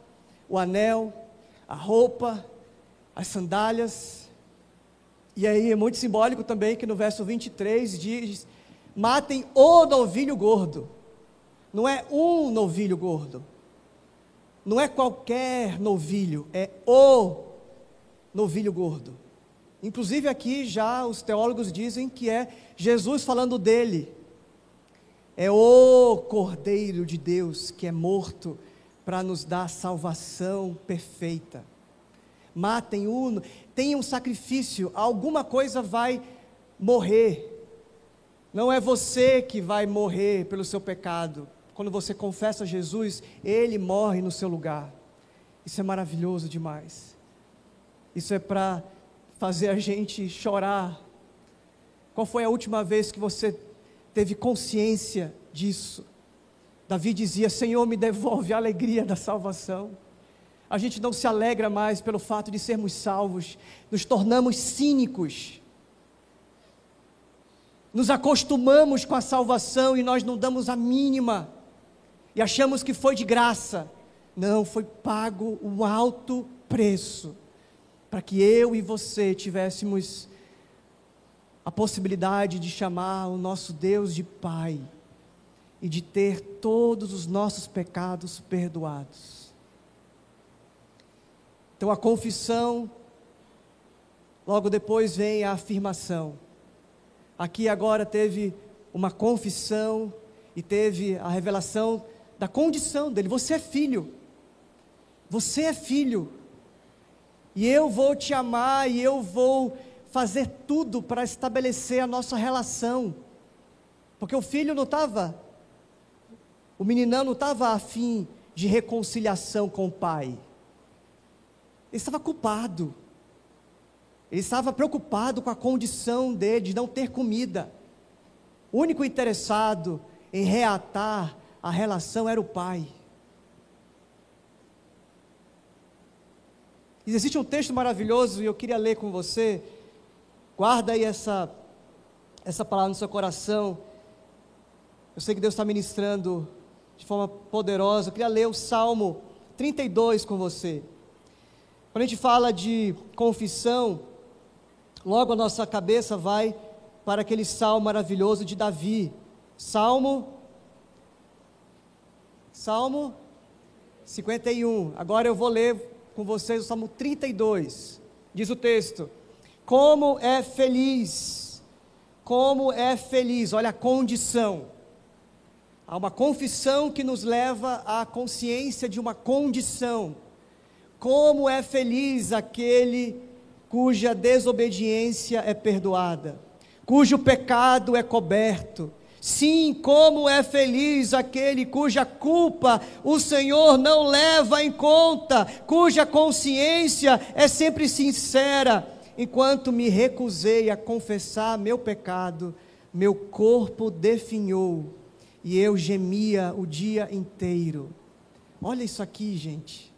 o anel, a roupa, as sandálias, e aí é muito simbólico também que no verso 23 diz: matem o novilho gordo. Não é um novilho gordo. Não é qualquer novilho, é o novilho gordo. Inclusive aqui já os teólogos dizem que é Jesus falando dele. É o Cordeiro de Deus que é morto para nos dar salvação perfeita matem um, tenham um sacrifício, alguma coisa vai morrer. Não é você que vai morrer pelo seu pecado. Quando você confessa Jesus, Ele morre no seu lugar. Isso é maravilhoso demais. Isso é para fazer a gente chorar? Qual foi a última vez que você teve consciência disso? Davi dizia: Senhor, me devolve a alegria da salvação. A gente não se alegra mais pelo fato de sermos salvos, nos tornamos cínicos. Nos acostumamos com a salvação e nós não damos a mínima e achamos que foi de graça. Não, foi pago um alto preço para que eu e você tivéssemos a possibilidade de chamar o nosso Deus de Pai e de ter todos os nossos pecados perdoados. Então a confissão, logo depois vem a afirmação. Aqui agora teve uma confissão e teve a revelação da condição dele: você é filho. Você é filho. E eu vou te amar e eu vou fazer tudo para estabelecer a nossa relação. Porque o filho não estava, o meninão não estava afim de reconciliação com o pai. Ele estava culpado. Ele estava preocupado com a condição dele de não ter comida. O único interessado em reatar a relação era o pai. Existe um texto maravilhoso e eu queria ler com você. Guarda aí essa, essa palavra no seu coração. Eu sei que Deus está ministrando de forma poderosa. Eu queria ler o Salmo 32 com você. Quando a gente fala de confissão, logo a nossa cabeça vai para aquele salmo maravilhoso de Davi. Salmo Salmo 51. Agora eu vou ler com vocês o Salmo 32. Diz o texto: Como é feliz, como é feliz, olha a condição. Há uma confissão que nos leva à consciência de uma condição. Como é feliz aquele cuja desobediência é perdoada, cujo pecado é coberto Sim, como é feliz aquele cuja culpa o Senhor não leva em conta, cuja consciência é sempre sincera. Enquanto me recusei a confessar meu pecado, meu corpo definhou e eu gemia o dia inteiro. Olha isso aqui, gente.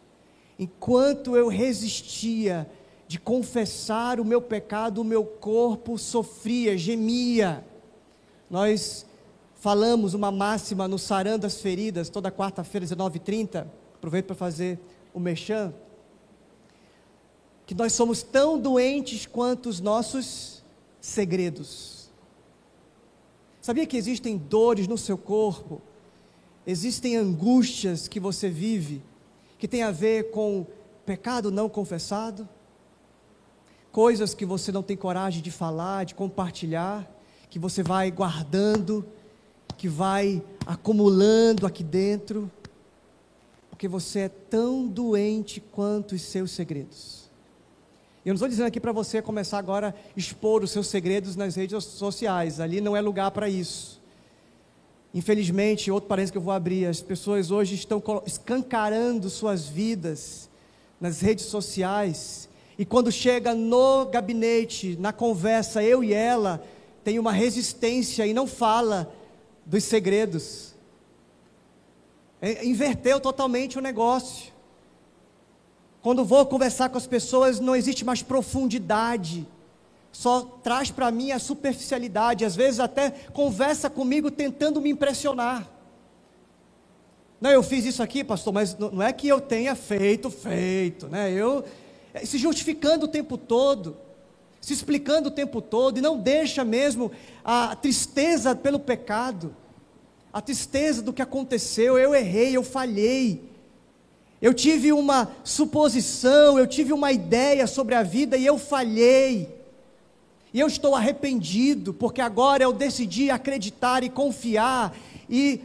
Enquanto eu resistia de confessar o meu pecado, o meu corpo sofria, gemia. Nós falamos uma máxima no Sarando das Feridas, toda quarta-feira, 19h30. Aproveito para fazer o mexã. Que nós somos tão doentes quanto os nossos segredos. Sabia que existem dores no seu corpo? Existem angústias que você vive, que tem a ver com pecado não confessado? Coisas que você não tem coragem de falar, de compartilhar, que você vai guardando que vai acumulando aqui dentro, porque você é tão doente quanto os seus segredos. Eu não estou dizendo aqui para você começar agora a expor os seus segredos nas redes sociais, ali não é lugar para isso. Infelizmente, outro parênteses que eu vou abrir, as pessoas hoje estão escancarando suas vidas nas redes sociais, e quando chega no gabinete, na conversa, eu e ela, tem uma resistência e não fala dos segredos. É, inverteu totalmente o negócio. Quando vou conversar com as pessoas, não existe mais profundidade. Só traz para mim a superficialidade. Às vezes até conversa comigo tentando me impressionar. Não, eu fiz isso aqui, pastor, mas não é que eu tenha feito, feito, né? Eu é, se justificando o tempo todo, se explicando o tempo todo e não deixa mesmo a tristeza pelo pecado a tristeza do que aconteceu, eu errei, eu falhei. Eu tive uma suposição, eu tive uma ideia sobre a vida e eu falhei. E eu estou arrependido, porque agora eu decidi acreditar e confiar e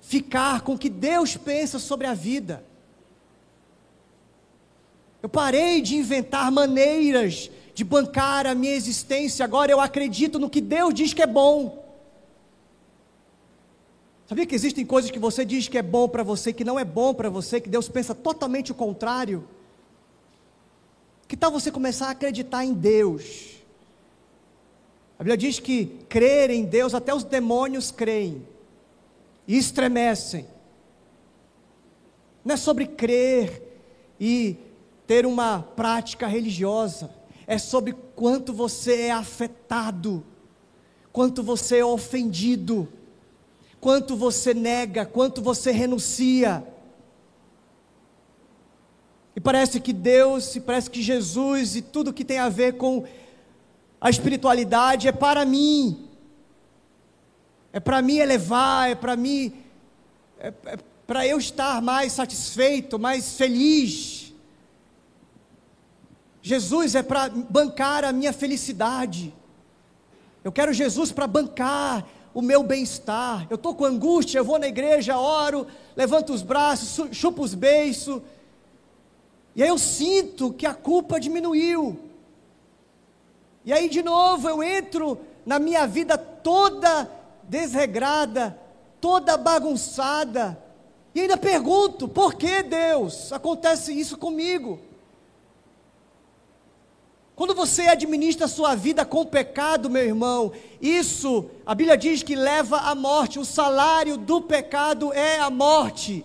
ficar com o que Deus pensa sobre a vida. Eu parei de inventar maneiras de bancar a minha existência, agora eu acredito no que Deus diz que é bom. Sabia que existem coisas que você diz que é bom para você, que não é bom para você, que Deus pensa totalmente o contrário? Que tal você começar a acreditar em Deus? A Bíblia diz que crer em Deus, até os demônios creem e estremecem. Não é sobre crer e ter uma prática religiosa, é sobre quanto você é afetado, quanto você é ofendido, quanto você nega, quanto você renuncia. E parece que Deus, e parece que Jesus e tudo que tem a ver com a espiritualidade é para mim. É para mim elevar, é para mim é, é para eu estar mais satisfeito, mais feliz. Jesus é para bancar a minha felicidade. Eu quero Jesus para bancar o meu bem-estar. Eu estou com angústia, eu vou na igreja, oro, levanto os braços, chupo os beiços e aí eu sinto que a culpa diminuiu. E aí de novo eu entro na minha vida toda desregrada, toda bagunçada. E ainda pergunto: por que Deus acontece isso comigo? Quando você administra sua vida com pecado, meu irmão, isso, a Bíblia diz que leva à morte, o salário do pecado é a morte.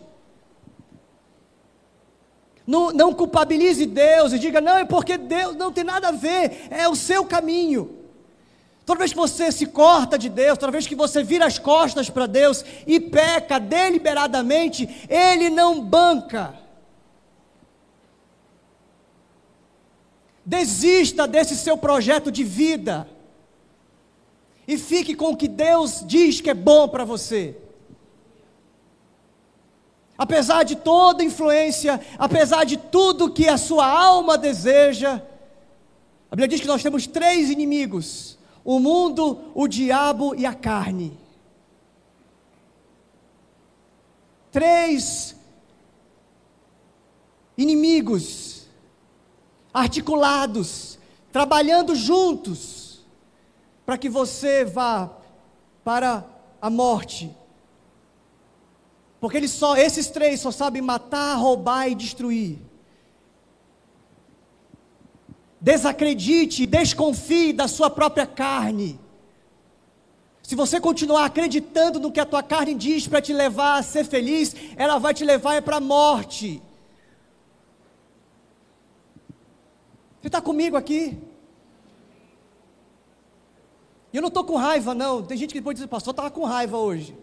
Não, não culpabilize Deus e diga, não, é porque Deus não tem nada a ver, é o seu caminho. Toda vez que você se corta de Deus, toda vez que você vira as costas para Deus e peca deliberadamente, Ele não banca. Desista desse seu projeto de vida e fique com o que Deus diz que é bom para você apesar de toda influência, apesar de tudo que a sua alma deseja. A Bíblia diz que nós temos três inimigos: o mundo, o diabo e a carne. Três inimigos articulados, trabalhando juntos, para que você vá para a morte porque eles só, esses três só sabem matar, roubar e destruir. Desacredite, desconfie da sua própria carne. Se você continuar acreditando no que a tua carne diz para te levar a ser feliz, ela vai te levar é para a morte. Você está comigo aqui? Eu não estou com raiva, não. Tem gente que depois diz, pastor, estava com raiva hoje.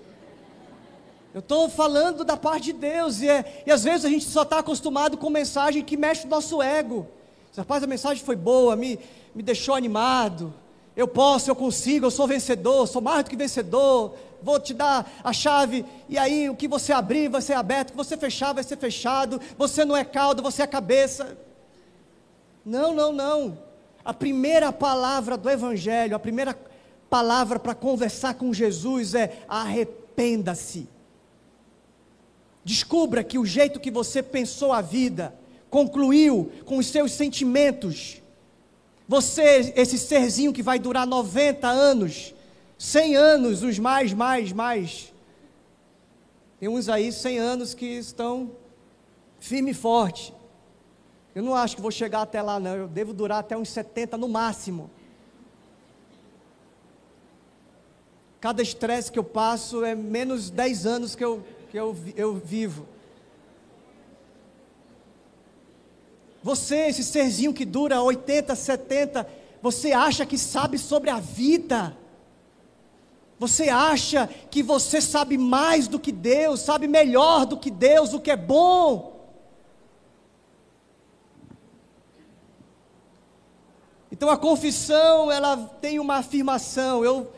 Eu estou falando da parte de Deus, e, é, e às vezes a gente só está acostumado com mensagem que mexe no nosso ego. Rapaz, a mensagem foi boa, me, me deixou animado. Eu posso, eu consigo, eu sou vencedor, sou mais do que vencedor. Vou te dar a chave, e aí o que você abrir vai ser aberto, o que você fechar vai ser fechado. Você não é caldo, você é cabeça. Não, não, não. A primeira palavra do Evangelho, a primeira palavra para conversar com Jesus é arrependa-se. Descubra que o jeito que você pensou a vida, concluiu com os seus sentimentos. Você, esse serzinho que vai durar 90 anos, 100 anos, os mais, mais, mais. Tem uns aí 100 anos que estão firme e forte. Eu não acho que vou chegar até lá, não. Eu devo durar até uns 70 no máximo. Cada estresse que eu passo é menos 10 anos que eu que eu, eu vivo. Você, esse serzinho que dura 80, 70, você acha que sabe sobre a vida. Você acha que você sabe mais do que Deus, sabe melhor do que Deus, o que é bom. Então a confissão, ela tem uma afirmação: eu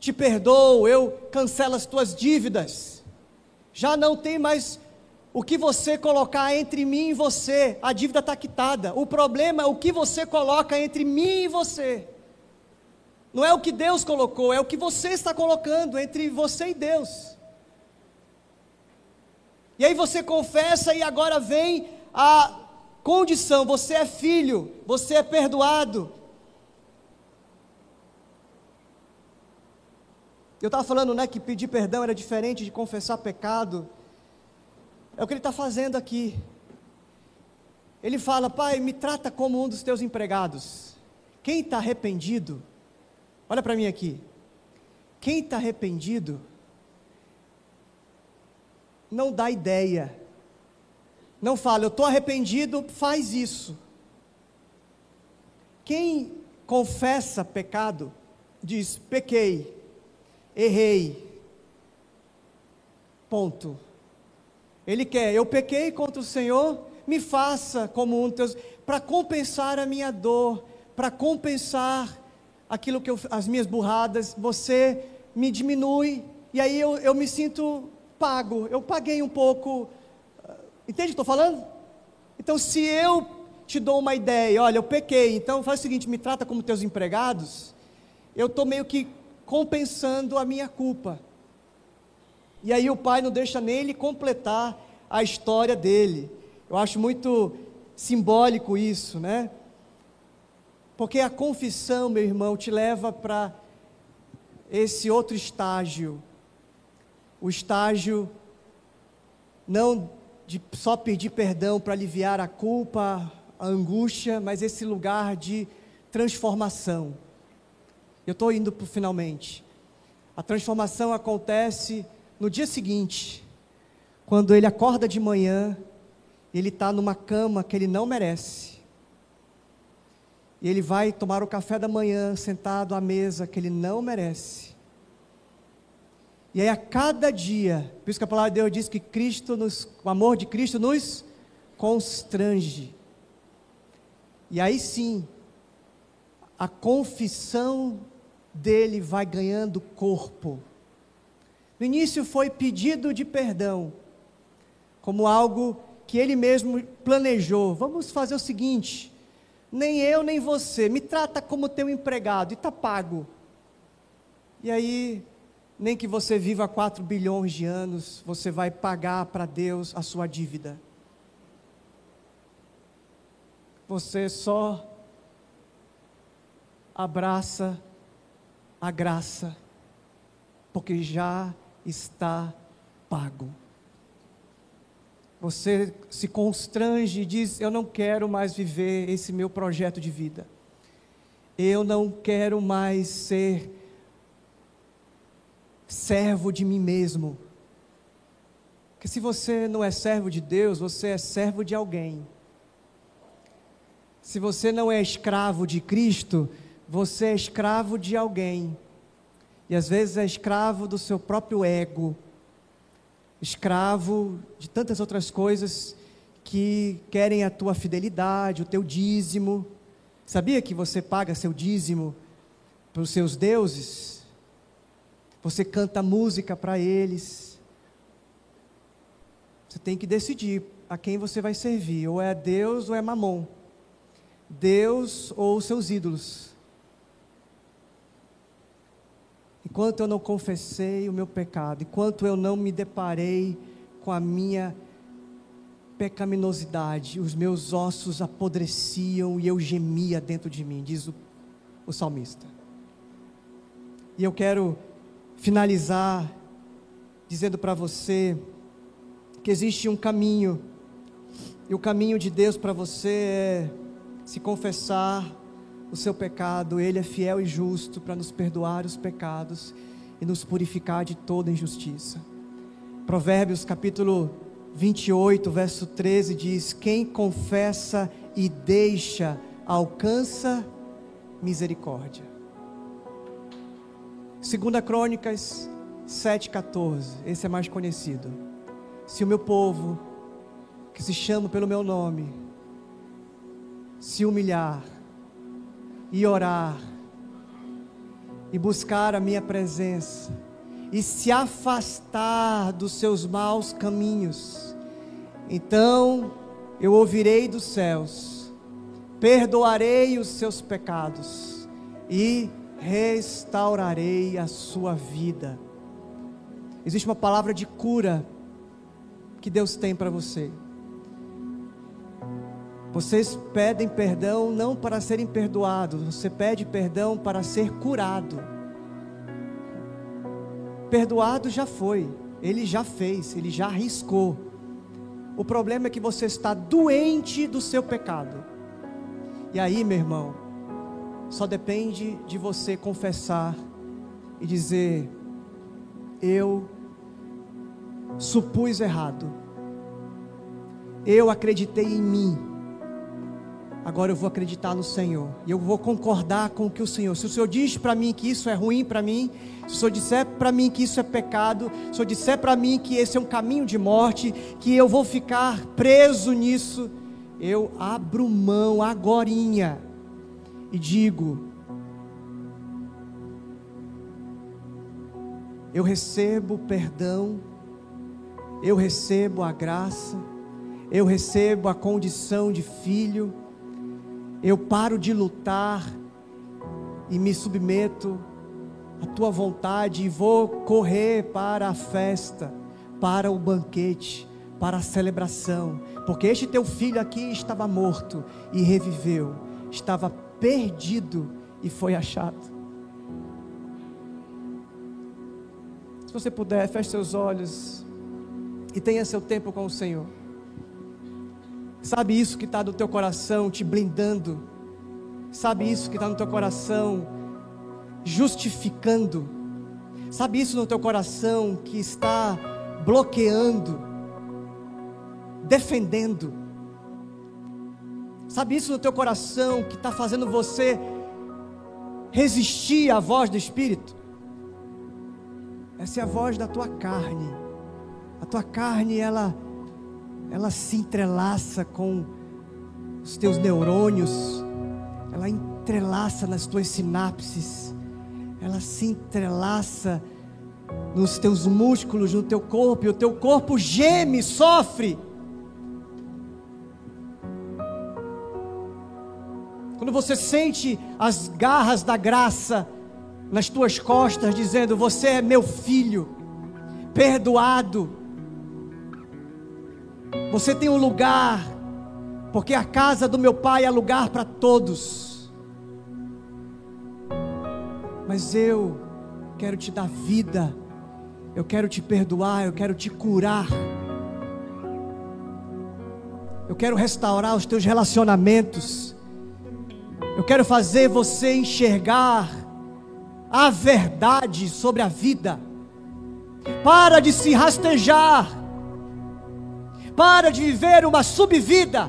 te perdoo, eu cancelo as tuas dívidas já não tem mais o que você colocar entre mim e você, a dívida está quitada. O problema é o que você coloca entre mim e você. Não é o que Deus colocou, é o que você está colocando entre você e Deus. E aí você confessa e agora vem a condição: você é filho, você é perdoado, Eu estava falando né, que pedir perdão era diferente de confessar pecado. É o que ele está fazendo aqui. ele fala: Pai, me trata como um dos teus empregados. Quem está arrependido, olha para mim aqui. Quem está arrependido, não dá ideia. Não fala, eu estou arrependido, faz isso. Quem confessa pecado, diz: pequei, errei. Ponto. Ele quer, eu pequei contra o Senhor, me faça como um teus, para compensar a minha dor, para compensar aquilo que eu, as minhas burradas, você me diminui, e aí eu, eu me sinto pago, eu paguei um pouco. Entende o que estou falando? Então, se eu te dou uma ideia, olha, eu pequei, então faz o seguinte, me trata como teus empregados, eu estou meio que compensando a minha culpa. E aí o pai não deixa nem ele completar a história dele. Eu acho muito simbólico isso, né? Porque a confissão, meu irmão, te leva para esse outro estágio. O estágio não de só pedir perdão para aliviar a culpa, a angústia, mas esse lugar de transformação. Eu estou indo para finalmente. A transformação acontece no dia seguinte, quando ele acorda de manhã, ele está numa cama que ele não merece. E ele vai tomar o café da manhã sentado à mesa que ele não merece. E aí a cada dia, por isso que a palavra de Deus diz que Cristo nos, o amor de Cristo nos constrange. E aí sim, a confissão dele vai ganhando corpo. No início foi pedido de perdão, como algo que ele mesmo planejou. Vamos fazer o seguinte: nem eu nem você, me trata como teu empregado e está pago. E aí, nem que você viva 4 bilhões de anos, você vai pagar para Deus a sua dívida. Você só abraça a graça, porque já está pago. Você se constrange e diz: Eu não quero mais viver esse meu projeto de vida. Eu não quero mais ser servo de mim mesmo. Porque se você não é servo de Deus, você é servo de alguém. Se você não é escravo de Cristo, você é escravo de alguém. E às vezes é escravo do seu próprio ego, escravo de tantas outras coisas que querem a tua fidelidade, o teu dízimo. Sabia que você paga seu dízimo para os seus deuses? Você canta música para eles. Você tem que decidir a quem você vai servir, ou é Deus ou é Mamon. Deus ou seus ídolos. enquanto eu não confessei o meu pecado, enquanto eu não me deparei com a minha pecaminosidade, os meus ossos apodreciam e eu gemia dentro de mim, diz o, o salmista. E eu quero finalizar dizendo para você que existe um caminho, e o caminho de Deus para você é se confessar o seu pecado, Ele é fiel e justo para nos perdoar os pecados e nos purificar de toda injustiça. Provérbios capítulo 28, verso 13 diz: Quem confessa e deixa, alcança misericórdia. Segunda Crônicas 7,14, esse é mais conhecido. Se o meu povo, que se chama pelo meu nome, se humilhar, e orar, e buscar a minha presença, e se afastar dos seus maus caminhos, então eu ouvirei dos céus, perdoarei os seus pecados e restaurarei a sua vida. Existe uma palavra de cura que Deus tem para você. Vocês pedem perdão não para serem perdoados, você pede perdão para ser curado. Perdoado já foi, ele já fez, ele já arriscou. O problema é que você está doente do seu pecado. E aí, meu irmão, só depende de você confessar e dizer: Eu supus errado, eu acreditei em mim, agora eu vou acreditar no Senhor, e eu vou concordar com o que o Senhor, se o Senhor diz para mim que isso é ruim para mim, se o Senhor disser para mim que isso é pecado, se o Senhor disser para mim que esse é um caminho de morte, que eu vou ficar preso nisso, eu abro mão agorinha e digo: eu recebo perdão, eu recebo a graça, eu recebo a condição de filho, eu paro de lutar e me submeto a tua vontade e vou correr para a festa, para o banquete, para a celebração, porque este teu filho aqui estava morto e reviveu, estava perdido e foi achado. Se você puder, feche seus olhos e tenha seu tempo com o Senhor. Sabe isso que está no teu coração te blindando? Sabe isso que está no teu coração justificando. Sabe isso no teu coração que está bloqueando, defendendo. Sabe isso no teu coração que está fazendo você resistir à voz do Espírito? Essa é a voz da tua carne. A tua carne, ela, ela se entrelaça com os teus neurônios, ela entrelaça nas tuas sinapses ela se entrelaça nos teus músculos, no teu corpo, e o teu corpo geme, sofre. Quando você sente as garras da graça nas tuas costas, dizendo: Você é meu filho, perdoado. Você tem um lugar, porque a casa do meu pai é lugar para todos. Mas eu quero te dar vida, eu quero te perdoar, eu quero te curar. Eu quero restaurar os teus relacionamentos. Eu quero fazer você enxergar a verdade sobre a vida. Para de se rastejar. Para de viver uma subvida.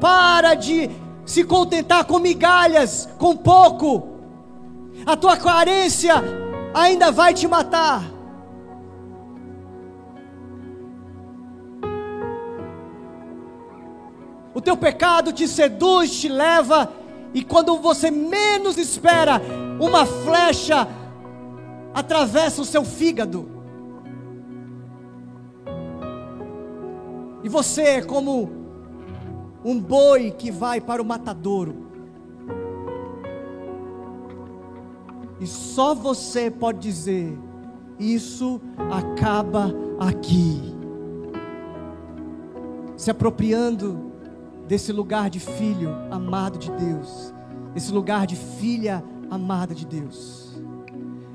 Para de se contentar com migalhas, com pouco, a tua carência ainda vai te matar. O teu pecado te seduz, te leva, e quando você menos espera, uma flecha atravessa o seu fígado. E você é como um boi que vai para o matadouro. E só você pode dizer: Isso acaba aqui. Se apropriando desse lugar de filho amado de Deus, esse lugar de filha amada de Deus.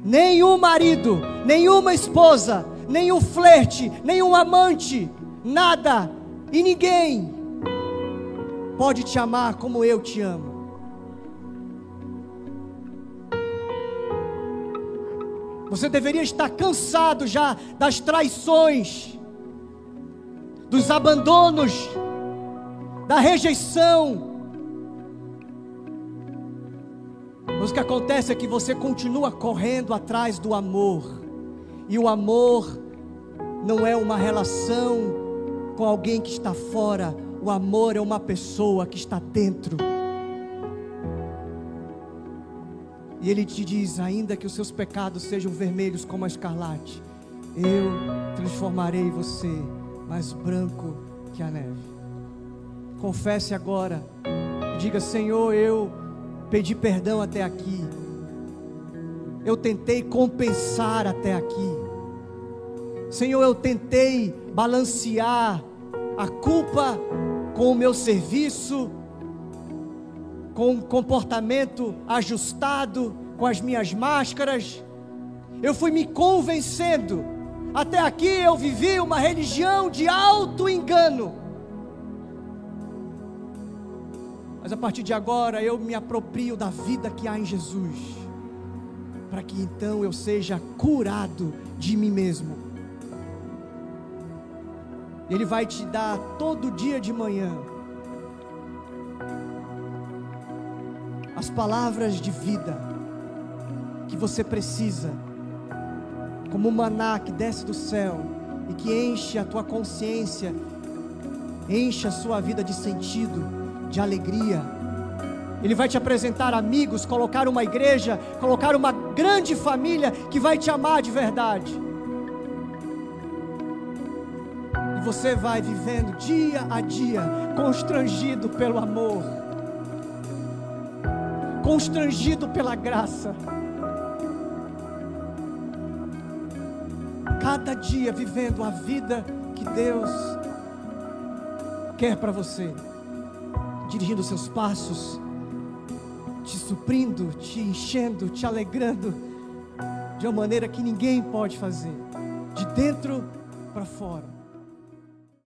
Nenhum marido, nenhuma esposa, nenhum flerte, nenhum amante, nada e ninguém pode te amar como eu te amo. Você deveria estar cansado já das traições, dos abandonos, da rejeição. Mas o que acontece é que você continua correndo atrás do amor, e o amor não é uma relação com alguém que está fora, o amor é uma pessoa que está dentro. E ele te diz: ainda que os seus pecados sejam vermelhos como a escarlate, eu transformarei você mais branco que a neve. Confesse agora, diga: Senhor, eu pedi perdão até aqui, eu tentei compensar até aqui, Senhor, eu tentei balancear a culpa com o meu serviço, com o comportamento ajustado, com as minhas máscaras. Eu fui me convencendo Até aqui eu vivi uma religião de alto engano. Mas a partir de agora eu me aproprio da vida que há em Jesus, para que então eu seja curado de mim mesmo. Ele vai te dar todo dia de manhã as palavras de vida que você precisa, como o maná que desce do céu e que enche a tua consciência, enche a sua vida de sentido de alegria. Ele vai te apresentar amigos, colocar uma igreja, colocar uma grande família que vai te amar de verdade. E você vai vivendo dia a dia, constrangido pelo amor, constrangido pela graça. Cada dia vivendo a vida que Deus quer para você dirigindo seus passos, te suprindo, te enchendo, te alegrando, de uma maneira que ninguém pode fazer, de dentro para fora.